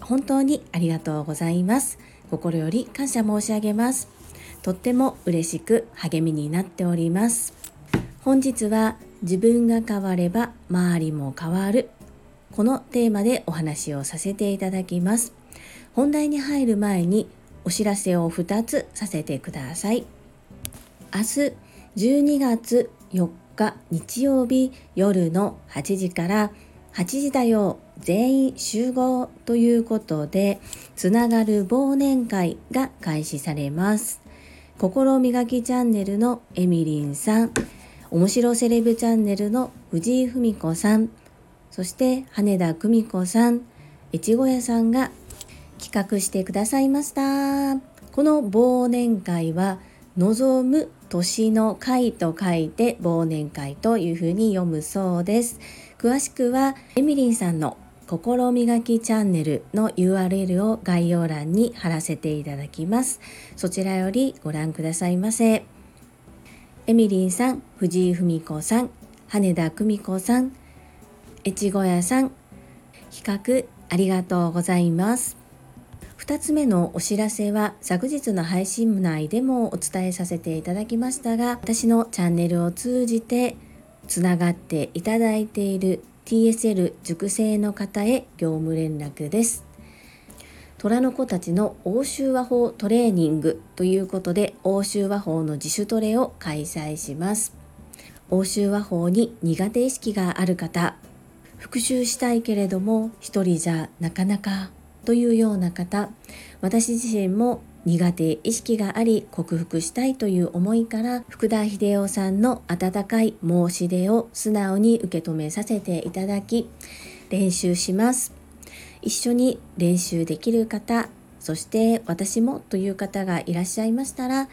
本当にありがとうございます。心より感謝申し上げます。とっても嬉しく励みになっております。本日は自分が変われば周りも変わる。このテーマでお話をさせていただきます。本題に入る前にお知らせを2つさせてください。明日12月4日日曜日夜の8時から8時だよ全員集合ということでつながる忘年会が開始されます。心磨きチャンネルのエミリンさん面白セレブチャンネルの藤井文子さんそして羽田久美子さん越後屋さんが企画してくださいました。この忘年会は望む年の会と書いて忘年会というふうに読むそうです。詳しくはエミリンさんの心磨きチャンネルの URL を概要欄に貼らせていただきます。そちらよりご覧くださいませ。エミリンさん藤井文子さん羽田久美子さん越後屋さん企画ありがとうございます。2つ目のお知らせは昨日の配信内でもお伝えさせていただきましたが私のチャンネルを通じてつながっていただいている TSL 熟成の方へ業務連絡です。虎の子たちの欧州和法トレーニングということで欧州和法の自主トレを開催します。欧州和法に苦手意識がある方復習したいけれども一人じゃなかなかというような方私自身も苦手意識があり克服したいという思いから福田秀夫さんの温かい申し出を素直に受け止めさせていただき練習します。一緒に練習できる方そして私もという方がいらっしゃいましたら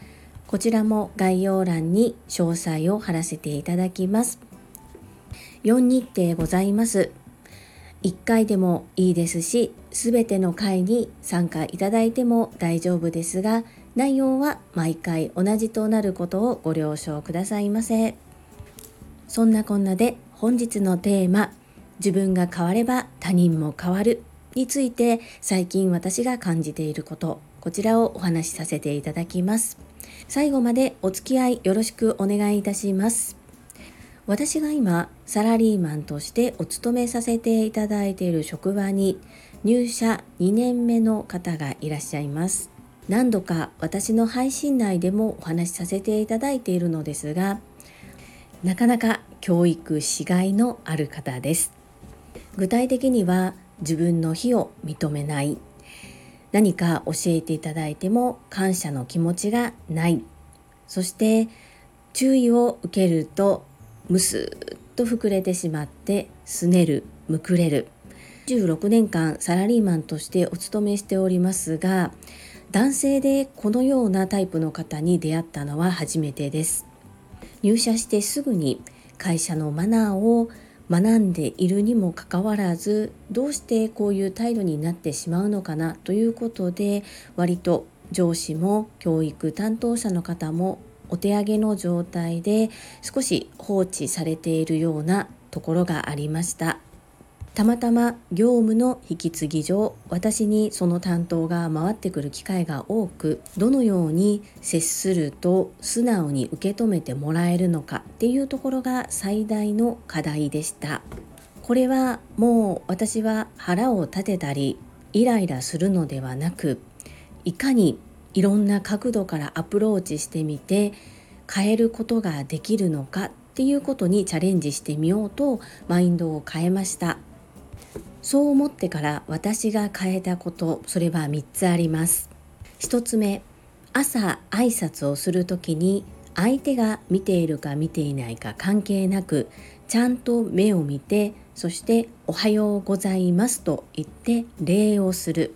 こちらも概要欄に詳細を貼らせていただきます。4日程ございます。1回でもいいですし、すべての回に参加いただいても大丈夫ですが、内容は毎回同じとなることをご了承くださいませ。そんなこんなで本日のテーマ、自分が変われば他人も変わるについて最近私が感じていること、こちらをお話しさせていただきます。最後までお付き合いよろしくお願いいたします。私が今サラリーマンとしてお勤めさせていただいている職場に入社2年目の方がいらっしゃいます。何度か私の配信内でもお話しさせていただいているのですがなかなか教育しがいのある方です。具体的には自分の非を認めない。何か教えていただいても感謝の気持ちがない。そして注意を受けるとむすっと膨れてしまってすねるむくれる。16年間サラリーマンとしてお勤めしておりますが男性でこのようなタイプの方に出会ったのは初めてです。入社してすぐに会社のマナーを学んでいるにもかかわらずどうしてこういう態度になってしまうのかなということで割と上司も教育担当者の方もお手上げの状態で少し放置されているようなところがありました。たまたま業務の引き継ぎ上私にその担当が回ってくる機会が多くどのように接すると素直に受け止めてもらえるのかっていうところが最大の課題でした。これはもう私は腹を立てたりイライラするのではなくいかにいろんな角度からアプローチしてみて変えることができるのかっていうことにチャレンジしてみようとマインドを変えました。そう思ってから私が変えたことそれは3つあります。1つ目朝挨拶をする時に相手が見ているか見ていないか関係なくちゃんと目を見てそして「おはようございます」と言って礼をする。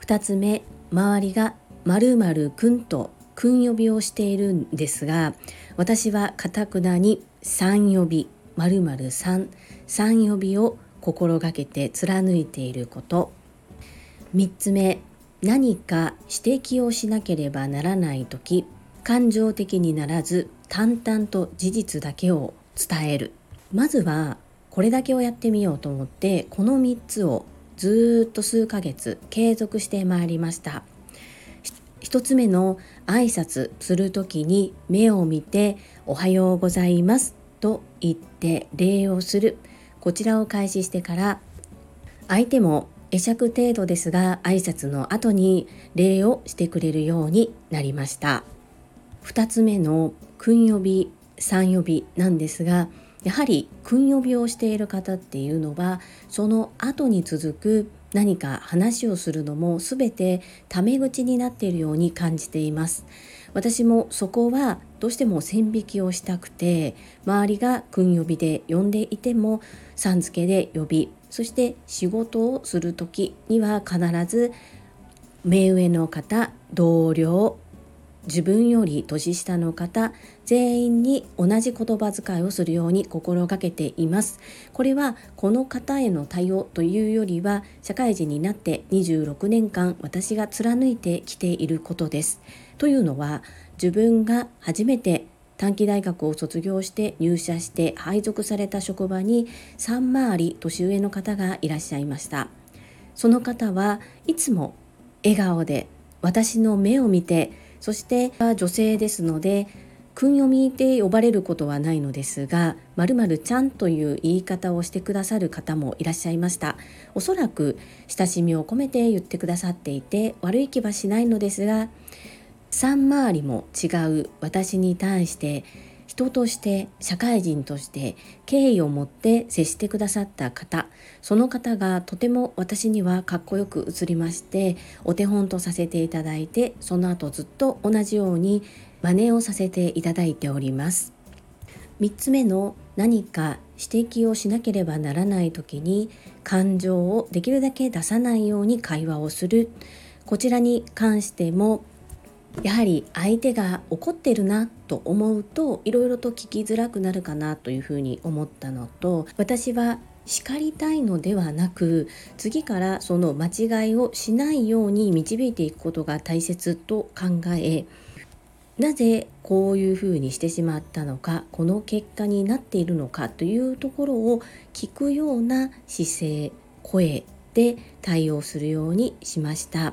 2つ目周りが〇〇くんとくん呼びをしているんですが私はかたくなに3呼び〇〇3 3呼びを心がけて貫いていること。3つ目何か指摘をしなければならない時感情的にならず淡々と事実だけを伝える。まずはこれだけをやってみようと思ってこの3つをずっと数ヶ月継続してまいりました。1つ目の挨拶する時に目を見ておはようございますと言って礼をする。こちらを開始してから相手も会釈程度ですが挨拶の後に礼をしてくれるようになりました。2つ目の訓呼び3呼びなんですがやはり訓呼びをしている方っていうのはその後に続く何か話をするのも全てタメ口になっているように感じています。私もそこはどうしても線引きをしたくて周りが訓呼びで呼んでいてもさん付けで呼びそして仕事をする時には必ず目上の方同僚自分より年下の方全員に同じ言葉遣いをするように心がけています。これはこの方への対応というよりは社会人になって26年間私が貫いてきていることです。というのは自分が初めて短期大学を卒業して入社して配属された職場に3回り年上の方がいらっしゃいました。その方はいつも笑顔で私の目を見てそして女性ですので訓読みで呼ばれることはないのですがまるちゃんという言い方をしてくださる方もいらっしゃいました。おそらく親しみを込めて言ってくださっていて悪い気はしないのですが3回りも違う私に対して人として社会人として敬意を持って接してくださった方その方がとても私にはかっこよく映りましてお手本とさせていただいてその後ずっと同じように真似をさせていただいております。3つ目の何か指摘をしなければならない時に感情をできるだけ出さないように会話をする。こちらに関してもやはり相手が怒ってるなと思うといろいろと聞きづらくなるかなというふうに思ったのと私は叱りたいのではなく次からその間違いをしないように導いていくことが大切と考えなぜこういうふうにしてしまったのかこの結果になっているのかというところを聞くような姿勢声で対応するようにしました。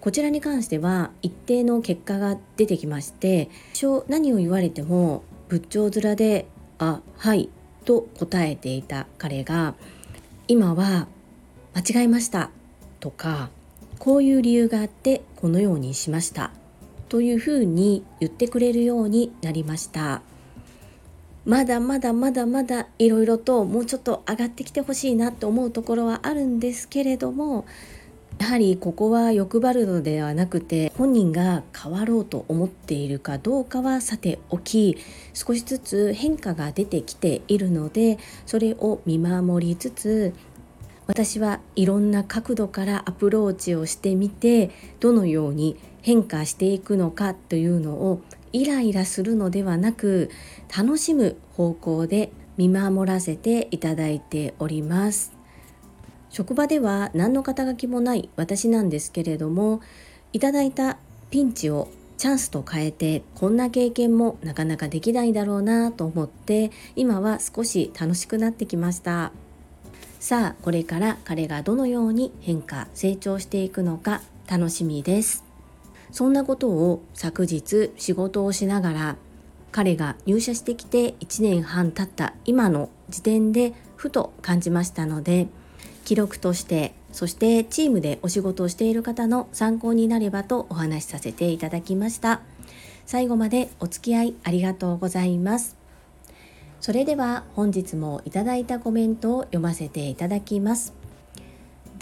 こちらに関しては一定の結果が出てきまして何を言われても仏頂面で「あはい」と答えていた彼が今は「間違えました」とか「こういう理由があってこのようにしました」というふうに言ってくれるようになりました。まだまだまだまだいろいろともうちょっと上がってきてほしいなと思うところはあるんですけれどもやはりここは欲張るのではなくて本人が変わろうと思っているかどうかはさておき少しずつ変化が出てきているのでそれを見守りつつ私はいろんな角度からアプローチをしてみてどのように変化していくのかというのをイライラするのではなく楽しむ方向で見守らせていただいております。職場では何の肩書きもない私なんですけれどもいただいたピンチをチャンスと変えてこんな経験もなかなかできないだろうなと思って今は少し楽しくなってきましたさあこれから彼がどのように変化成長していくのか楽しみですそんなことを昨日仕事をしながら彼が入社してきて1年半経った今の時点でふと感じましたので記録としてそしてチームでお仕事をしている方の参考になればとお話しさせていただきました。最後までお付き合いありがとうございます。それでは本日もいただいたコメントを読ませていただきます。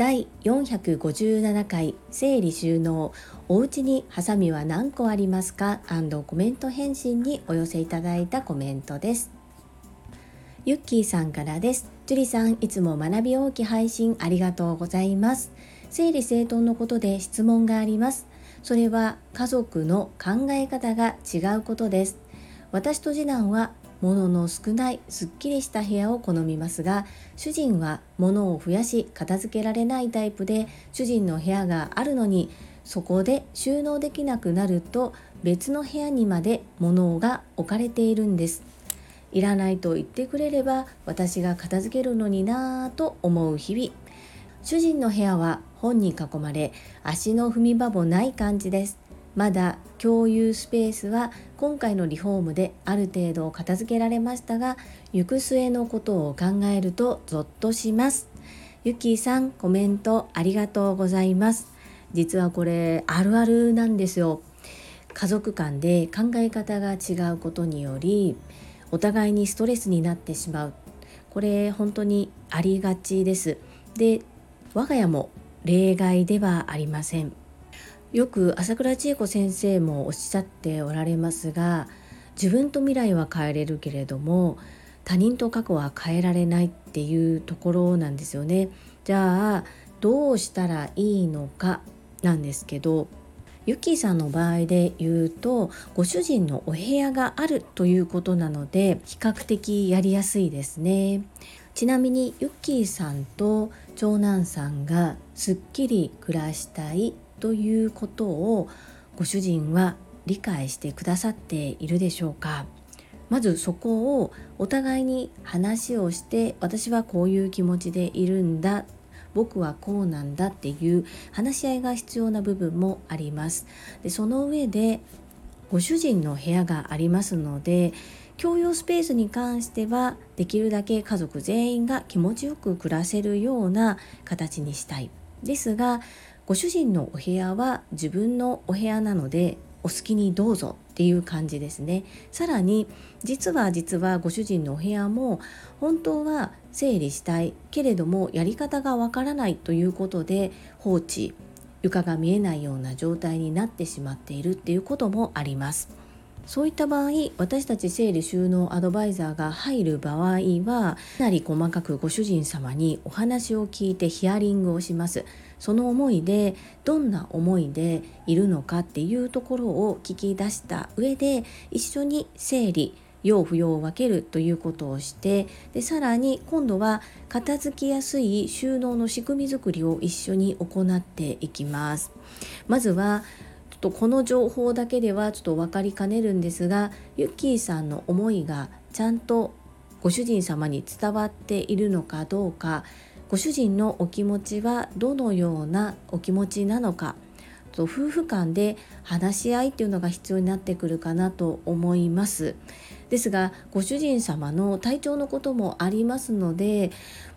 第457回整理収納。おうちにハサミは何個ありますか？コメント返信にお寄せいただいたコメントです。ゆっきーさんからです。樹里さんいつも学び大き配信ありがとうございます。整理整頓のことで質問があります。それは家族の考え方が違うことです。私と次男は物の少ないすっきりした部屋を好みますが主人は物を増やし片付けられないタイプで主人の部屋があるのにそこで収納できなくなると別の部屋にまで物が置かれているんです。いらないと言ってくれれば私が片付けるのになぁと思う日々。主人の部屋は本に囲まれ足の踏み場もない感じです。まだ共有スペースは今回のリフォームである程度片付けられましたが行く末のことを考えるとゾッとします。ゆきさんコメントありがとうございます。実はこれあるあるなんですよ。家族間で考え方が違うことによりお互いにストレスになってしまう。これ本当にありがちです。で我が家も例外ではありません。よく朝倉千恵子先生もおっしゃっておられますが自分と未来は変えれるけれども他人と過去は変えられないっていうところなんですよね。じゃあどうしたらいいのかなんですけどユキさんの場合で言うとご主人のお部屋があるということなので比較的やりやすいですね。ちなみにユッキーさんと長男さんがすっきり暮らしたいということをご主人は理解してくださっているでしょうか？まずそこをお互いに話をして私はこういう気持ちでいるんだ。僕はこうなんだっていう話し合いが必要な部分もあります。でその上でご主人の部屋がありますので共用スペースに関してはできるだけ家族全員が気持ちよく暮らせるような形にしたい。ですがご主人のお部屋は自分のお部屋なのでお好きにどうぞっていう感じですね。さらに実は実はご主人のお部屋も本当は整理したいけれどもやり方がわからないということで放置床が見えないような状態になってしまっているっていうこともあります。そういった場合私たち整理収納アドバイザーが入る場合はかなり細かくご主人様にお話を聞いてヒアリングをします。その思いでどんな思いでいるのかっていうところを聞き出した上で一緒に整理要不要を分けるということをしてでさらに今度は片付きやすい収納の仕組み作りを一緒に行っていきます。まずはちょっとこの情報だけではちょっと分かりかねるんですがユッキーさんの思いがちゃんとご主人様に伝わっているのかどうかご主人のお気持ちはどのようなお気持ちなのか夫婦間で話し合いっていうのが必要になってくるかなと思います。ですがご主人様の体調のこともありますので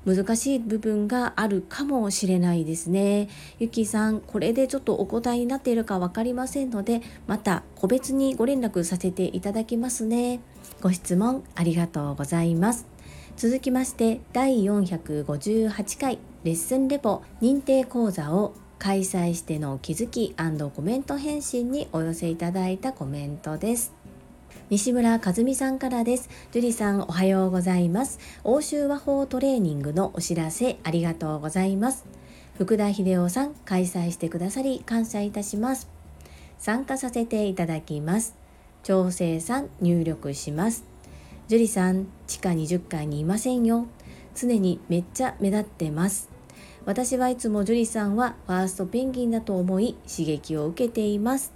難しい部分があるかもしれないですね。ゆきさんこれでちょっとお答えになっているか分かりませんのでまた個別にご連絡させていただきますね。ご質問ありがとうございます。続きまして第458回レッスンレポ認定講座を開催しての気づきコメント返信にお寄せいただいたコメントです西村和美さんからです。樹里さんおはようございます。欧州和法トレーニングのお知らせありがとうございます。福田秀夫さん開催してくださり感謝いたします。参加させていただきます。調整さん入力します。樹里さん、地下20階にいませんよ。常にめっちゃ目立ってます。私はいつも樹里さんはファーストペンギンだと思い刺激を受けています。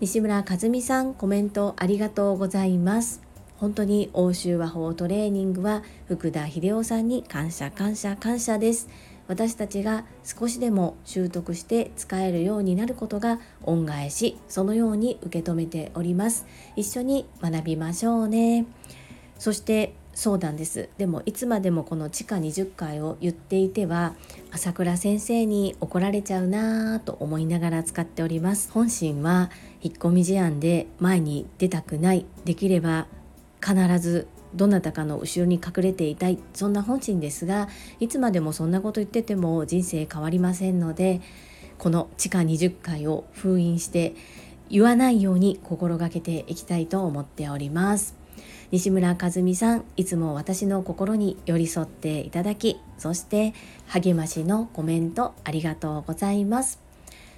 西村和美さん、コメントありがとうございます。本当に欧州和法トレーニングは福田秀夫さんに感謝感謝感謝です。私たちが少しでも習得して使えるようになることが恩返しそのように受け止めております一緒に学びましょうねそしてそうなんです。でもいつまでもこの地下20階を言っていては朝倉先生に怒られちゃうなぁと思いながら使っております。本心は引っ込み思案で前に出たくない。できれば必ずどなたかの後ろに隠れていたい。そんな本心ですがいつまでもそんなこと言ってても人生変わりませんのでこの地下20階を封印して言わないように心がけていきたいと思っております。西村和美さんいつも私の心に寄り添っていただきそして励ましのコメントありがとうございます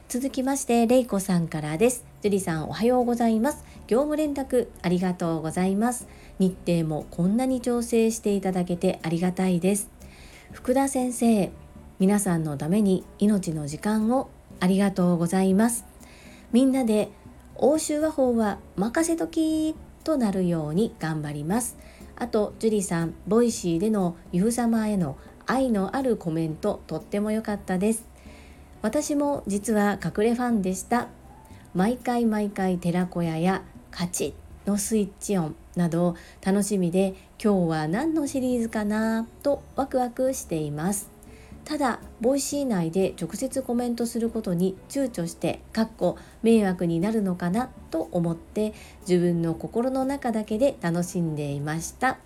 続きまして、れいこさんからです。樹里さんおはようございます。業務連絡ありがとうございます。日程もこんなに調整していただけてありがたいです。福田先生、皆さんのために命の時間をありがとうございます。みんなで応酬話法は任せときとなるように頑張ります。あと、樹里さん、 Voicy でのゆう様への愛のあるコメント、とっても良かったです。私も実は隠れファンでした。毎回毎回寺子屋やカチッのスイッチ音など楽しみで今日は何のシリーズかなとワクワクしています。ただ Voicy 内で直接コメントすることに躊躇してかっこ迷惑になるのかなと思って自分の心の中だけで楽しんでいました。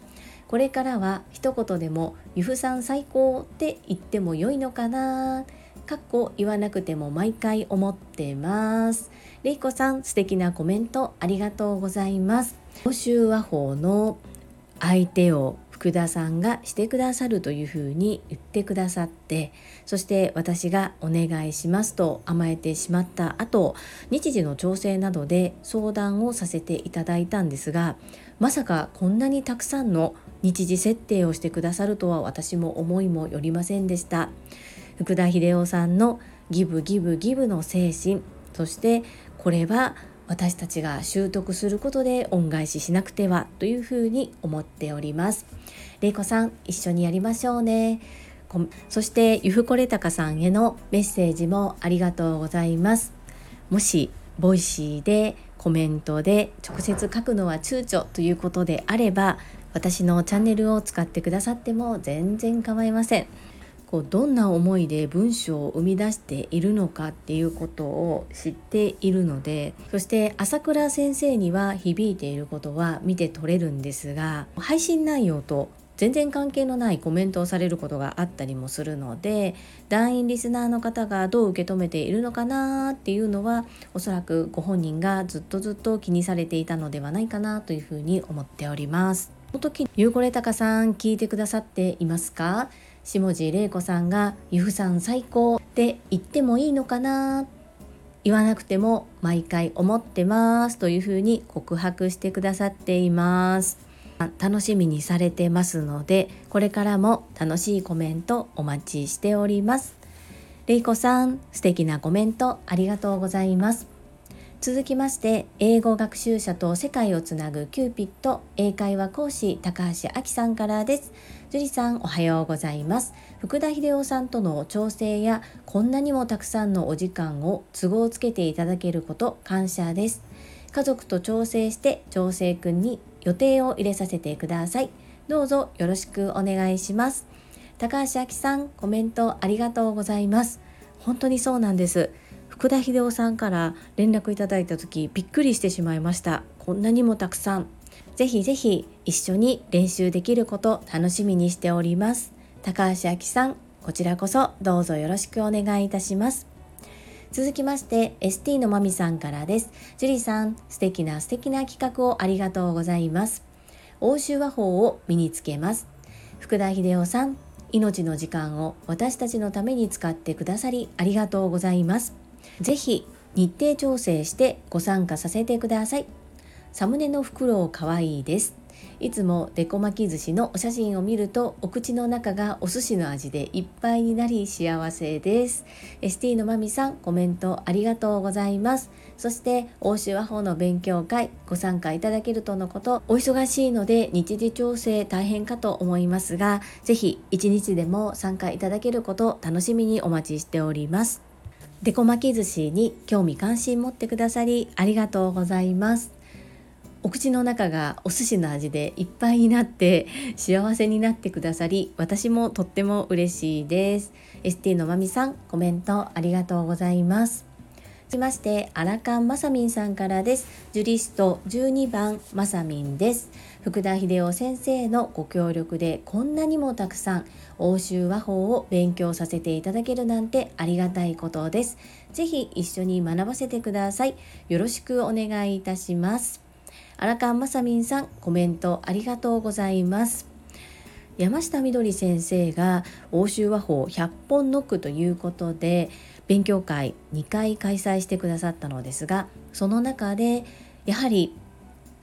これからは一言でも「ゆふさん最高」って言っても良いのかな？かっこ言わなくても毎回思ってます。れいこさん素敵なコメントありがとうございます。欧州和法の相手を福田さんがしてくださるというふうに言ってくださってそして私がお願いしますと甘えてしまった後日時の調整などで相談をさせていただいたんですがまさかこんなにたくさんの日時設定をしてくださるとは私も思いもよりませんでした福田秀夫さんのギブギブギブの精神そしてこれは私たちが習得することで恩返ししなくてはというふうに思っております。れいこさん一緒にやりましょうね。そしてゆふこれたかさんへのメッセージもありがとうございます。もし Voicy でコメントで直接書くのは躊躇ということであれば私のチャンネルを使ってくださっても全然構いません。こうどんな思いで文章を生み出しているのかっていうことを知っているのでそして朝倉先生には響いていることは見て取れるんですが配信内容と全然関係のないコメントをされることがあったりもするので団員リスナーの方がどう受け止めているのかなっていうのはおそらくご本人がずっとずっと気にされていたのではないかなというふうに思っております。この時ゆうこれたかさん聞いてくださっていますか？下地玲子さんが「由布さん最高」って言ってもいいのかな言わなくても毎回思ってますというふうに告白してくださっています楽しみにされてますのでこれからも楽しいコメントお待ちしております。れいこさん素敵なコメントありがとうございます。続きまして英語学習者と世界をつなぐキューピット英会話講師高橋明さんからです。樹里さんおはようございます。福田秀夫さんとの調整やこんなにもたくさんのお時間を都合つけていただけること感謝です。家族と調整して調整くんに予定を入れさせてください。どうぞよろしくお願いします。高橋明さんコメントありがとうございます。本当にそうなんです。福田秀夫さんから連絡いただいた時びっくりしてしまいました。こんなにもたくさん。ぜひぜひ一緒に練習できること楽しみにしております。高橋明さんこちらこそどうぞよろしくお願いいたします。続きまして ST のまみさんからです樹里さん素敵な素敵な企画をありがとうございます欧州和法を身につけます福田秀夫さん命の時間を私たちのために使ってくださりありがとうございますぜひ日程調整してご参加させてください。サムネの袋かわいいです。いつもデコ巻き寿司のお写真を見るとお口の中がお寿司の味でいっぱいになり幸せです。ST のまみさんコメントありがとうございます。そして欧州和法の勉強会ご参加いただけるとのことお忙しいので日時調整大変かと思いますがぜひ一日でも参加いただけること楽しみにお待ちしております。デコ巻き寿司に興味関心持ってくださりありがとうございますお口の中がお寿司の味でいっぱいになって幸せになってくださり私もとっても嬉しいです。ST のまみさんコメントありがとうございます。きましてアラカンマサミンさんからです。ジュリスト12番マサミンです。福田秀夫先生のご協力でこんなにもたくさん欧州和法を勉強させていただけるなんてありがたいことです。ぜひ一緒に学ばせてください。よろしくお願いいたします。アラカンマサミンさんコメントありがとうございます。山下みどり先生が欧州和法100本ノックということで勉強会2回開催してくださったのですがその中でやはり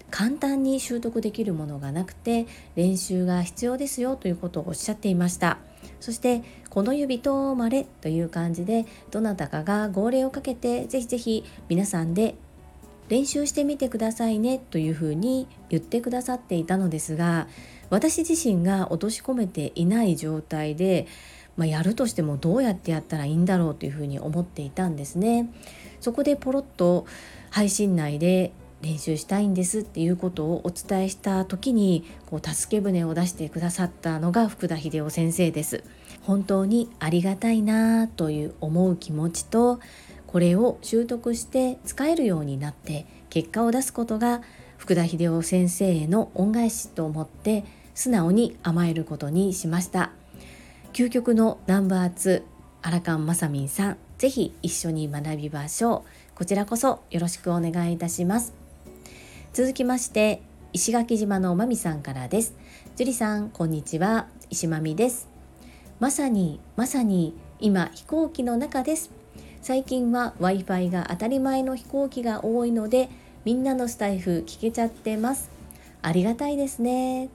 簡単に習得できるものがなくて練習が必要ですよということをおっしゃっていました。そしてこの指とまれという感じでどなたかが号令をかけてぜひぜひ皆さんで練習してみてくださいねというふうに言ってくださっていたのですが私自身が落とし込めていない状態で、まあ、やるとしてもどうやってやったらいいんだろうというふうに思っていたんですね。そこでポロッと配信内で練習したいんですっていうことをお伝えした時にこう助け舟を出してくださったのが福田秀夫先生です。本当にありがたいなという思う気持ちとこれを習得して使えるようになって結果を出すことが福田秀夫先生への恩返しと思って素直に甘えることにしました。究極のナンバー2アラカンマサミンさんぜひ一緒に学びましょう。こちらこそよろしくお願いいたします。続きまして石垣島のまみさんからです。樹里さんこんにちは。石まみです。まさにまさに今飛行機の中です。最近は Wi-Fi が当たり前の飛行機が多いのでみんなのスタイフ聞けちゃってます。ありがたいですね。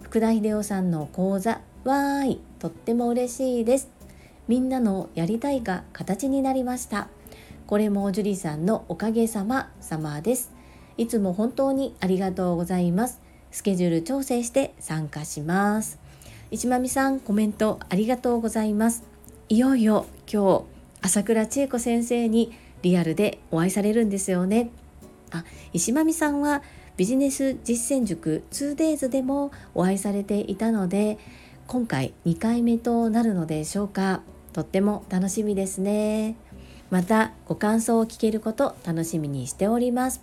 福田秀夫さんの講座わーい。とっても嬉しいです。みんなのやりたいが形になりました。これも樹里さんのおかげさま様です。いつも本当にありがとうございます。スケジュール調整して参加します。一まみさんコメントありがとうございます。いよいよ今日朝倉千恵子先生にリアルでお会いされるんですよね。あ石間美さんはビジネス実践塾 2days でもお会いされていたので今回2回目となるのでしょうか。とっても楽しみですね。またご感想を聞けること楽しみにしております。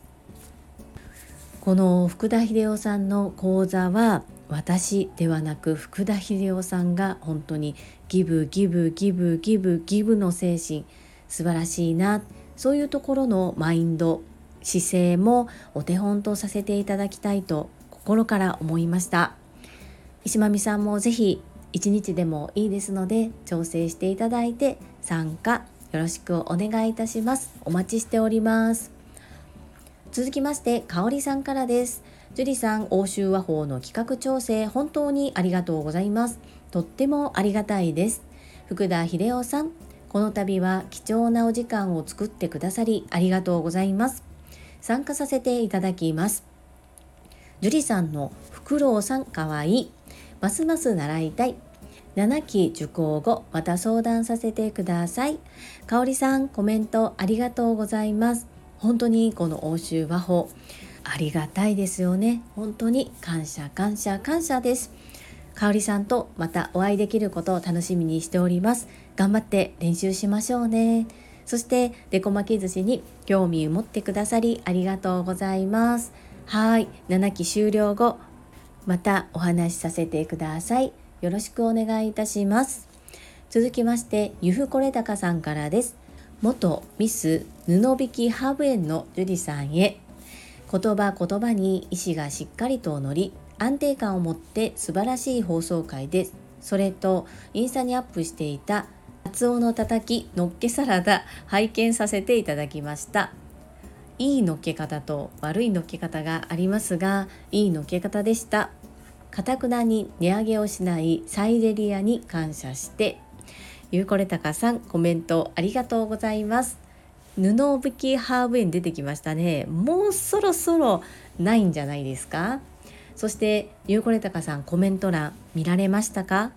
この福田秀夫さんの講座は私ではなく福田秀夫さんが本当にギブギブギブギブギブの精神。素晴らしいな。そういうところのマインド姿勢もお手本とさせていただきたいと心から思いました。石間美さんもぜひ一日でもいいですので調整していただいて参加よろしくお願いいたします。お待ちしております。続きまして香里さんからです。樹里さん欧州和法の企画調整本当にありがとうございます。とってもありがたいです。福田秀夫さんこの度は貴重なお時間を作ってくださりありがとうございます。参加させていただきます。樹里さんのフクロウさんかわいい。ますます習いたい。7期受講後また相談させてください。かおりさんコメントありがとうございます。本当にこの欧州和法ありがたいですよね。本当に感謝感謝感謝です。かおりさんとまたお会いできることを楽しみにしております。頑張って練習しましょうね。そしてデコ巻き寿司に興味を持ってくださりありがとうございます。はい。7期終了後またお話しさせてください。よろしくお願いいたします。続きましてゆふこれたかさんからです。元ミス布引きハーブ園のジュリさんへ。言葉言葉に意志がしっかりと乗り安定感を持って素晴らしい放送回です。それとインスタにアップしていたカツオのたたきのっけサラダ拝見させていただきました。いいのっけ方と悪いのっけ方がありますがいいのっけ方でした。かたくなに値上げをしないサイゼリアに感謝して。ゆうこれたかさんコメントありがとうございます。布引きハーブ園出てきましたね。もうそろそろないんじゃないですか？そしてゆうこれたかさんコメント欄見られましたか？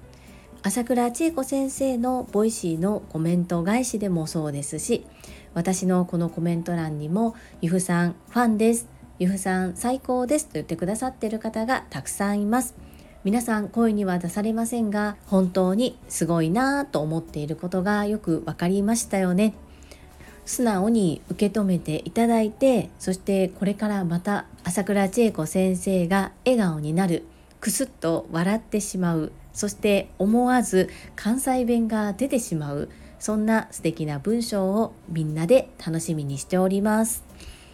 朝倉千恵子先生の Voicy のコメント返しでもそうですし私のこのコメント欄にもゆふさんファンです。ゆふさん最高ですと言ってくださっている方がたくさんいます。皆さん声には出されませんが本当にすごいなぁと思っていることがよく分かりましたよね。素直に受け止めていただいてそしてこれからまた朝倉千恵子先生が笑顔になる。くすっと笑ってしまう。そして思わず関西弁が出てしまう。そんな素敵な文章をみんなで楽しみにしております。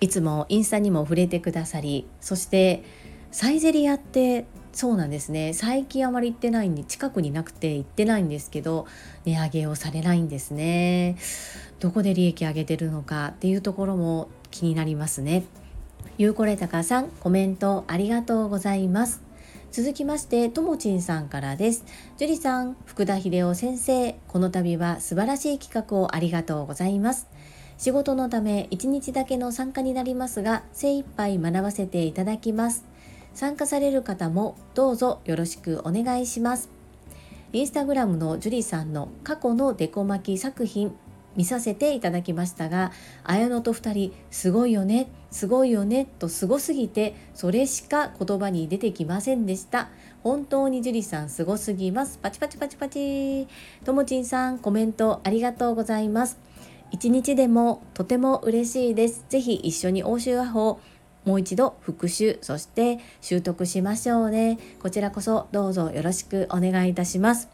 いつもインスタにも触れてくださりそしてサイゼリアってそうなんですね。最近あまり行ってないんで近くになくて行ってないんですけど値上げをされないんですね。どこで利益上げてるのかっていうところも気になりますね。ゆうこれたかさんコメントありがとうございます。続きましてともちんさんからです。樹里さん福田秀夫先生この度は素晴らしい企画をありがとうございます。仕事のため1日だけの参加になりますが精一杯学ばせていただきます。参加される方もどうぞよろしくお願いします。インスタグラムの樹里さんの過去のデコ巻き作品見させていただきましたが綾乃と2人すごいよねすごいよねとすごすぎてそれしか言葉に出てきませんでした。本当に樹里さんすごすぎます。パチパチパチパチ。ともちんさんコメントありがとうございます。一日でもとても嬉しいです。ぜひ一緒に欧州和法もう一度復習そして習得しましょうね。こちらこそどうぞよろしくお願いいたします。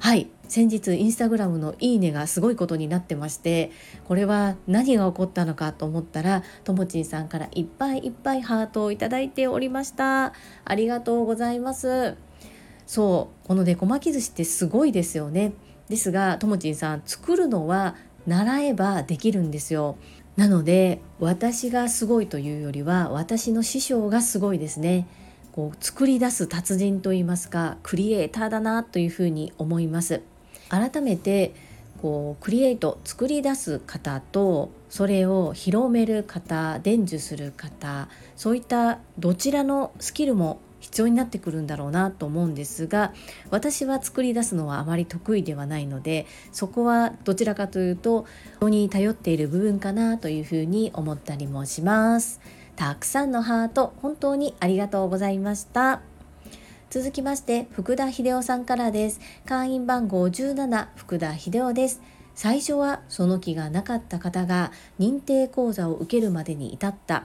はい。先日インスタグラムのいいねがすごいことになってましてこれは何が起こったのかと思ったらともちんさんからいっぱいいっぱいハートをいいておりました。ありがとうございます。そうこのデコ巻き寿司ってすごいですよね。ですがともちんさん作るのは習えばできるんですよ。なので私がすごいというよりは私の師匠がすごいですね。こう作り出す達人といいますかクリエイターだなというふうに思います。改めてこうクリエイト作り出す方とそれを広める方伝授する方そういったどちらのスキルも必要になってくるんだろうなと思うんですが私は作り出すのはあまり得意ではないのでそこはどちらかというと人に頼っている部分かなというふうに思ったりもします。たくさんのハート本当にありがとうございました。続きまして福田秀夫さんからです。会員番号17福田秀夫です。最初はその気がなかった方が認定講座を受けるまでに至った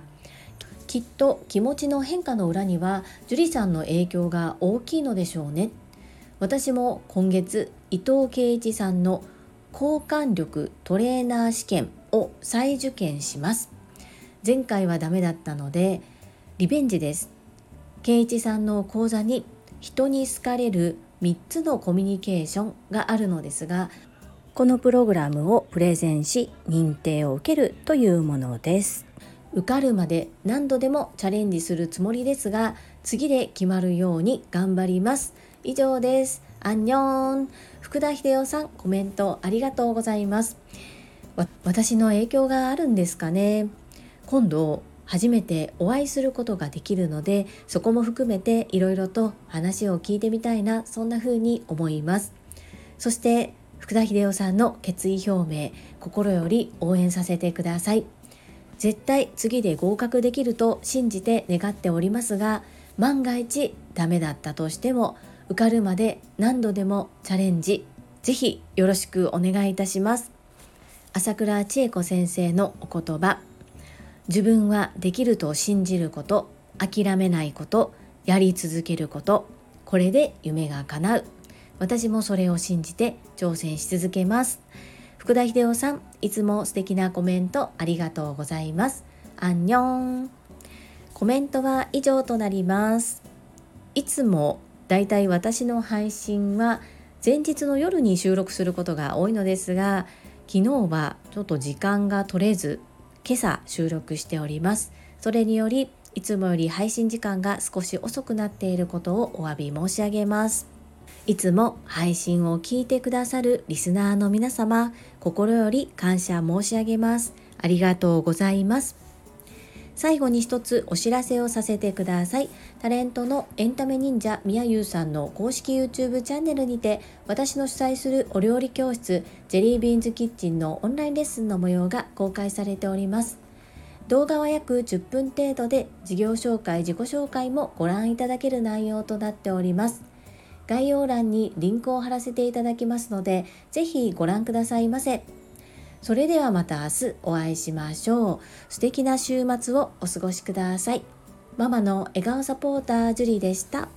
きっと気持ちの変化の裏には樹里さんの影響が大きいのでしょうね私も今月伊藤圭一さんの交換力トレーナー試験を再受験します前回はダメだったのでリベンジです圭一さんの講座に人に好かれる3つのコミュニケーションがあるのですがこのプログラムをプレゼンし認定を受けるというものです。受かるまで何度でもチャレンジするつもりですが次で決まるように頑張ります。以上です。アンニョン。福田秀夫さんコメントありがとうございます。私の影響があるんですかね。今度初めてお会いすることができるのでそこも含めていろいろと話を聞いてみたいなそんな風に思います。そして福田秀夫さんの決意表明心より応援させてください。絶対次で合格できると信じて願っておりますが万が一ダメだったとしても受かるまで何度でもチャレンジぜひよろしくお願いいたします。朝倉千恵子先生のお言葉。自分はできると信じること諦めないことやり続けることこれで夢が叶う。私もそれを信じて挑戦し続けます。福田秀夫さんいつも素敵なコメントありがとうございます。アンニョン。コメントは以上となります。いつもだいたい私の配信は前日の夜に収録することが多いのですが昨日はちょっと時間が取れず今朝収録しておりますそれによりいつもより配信時間が少し遅くなっていることをお詫び申し上げますいつも配信を聞いてくださるリスナーの皆様、心より感謝申し上げます。ありがとうございます。最後に一つお知らせをさせてください。タレントのエンタメ忍者みやゆうさんの公式 YouTube チャンネルにて私の主催するお料理教室ジェリービーンズキッチンのオンラインレッスンの模様が公開されております。動画は約10分程度で事業紹介、自己紹介もご覧いただける内容となっております。概要欄にリンクを貼らせていただきますので、ぜひご覧くださいませ。それではまた明日お会いしましょう。素敵な週末をお過ごしください。ママの笑顔サポータージュリでした。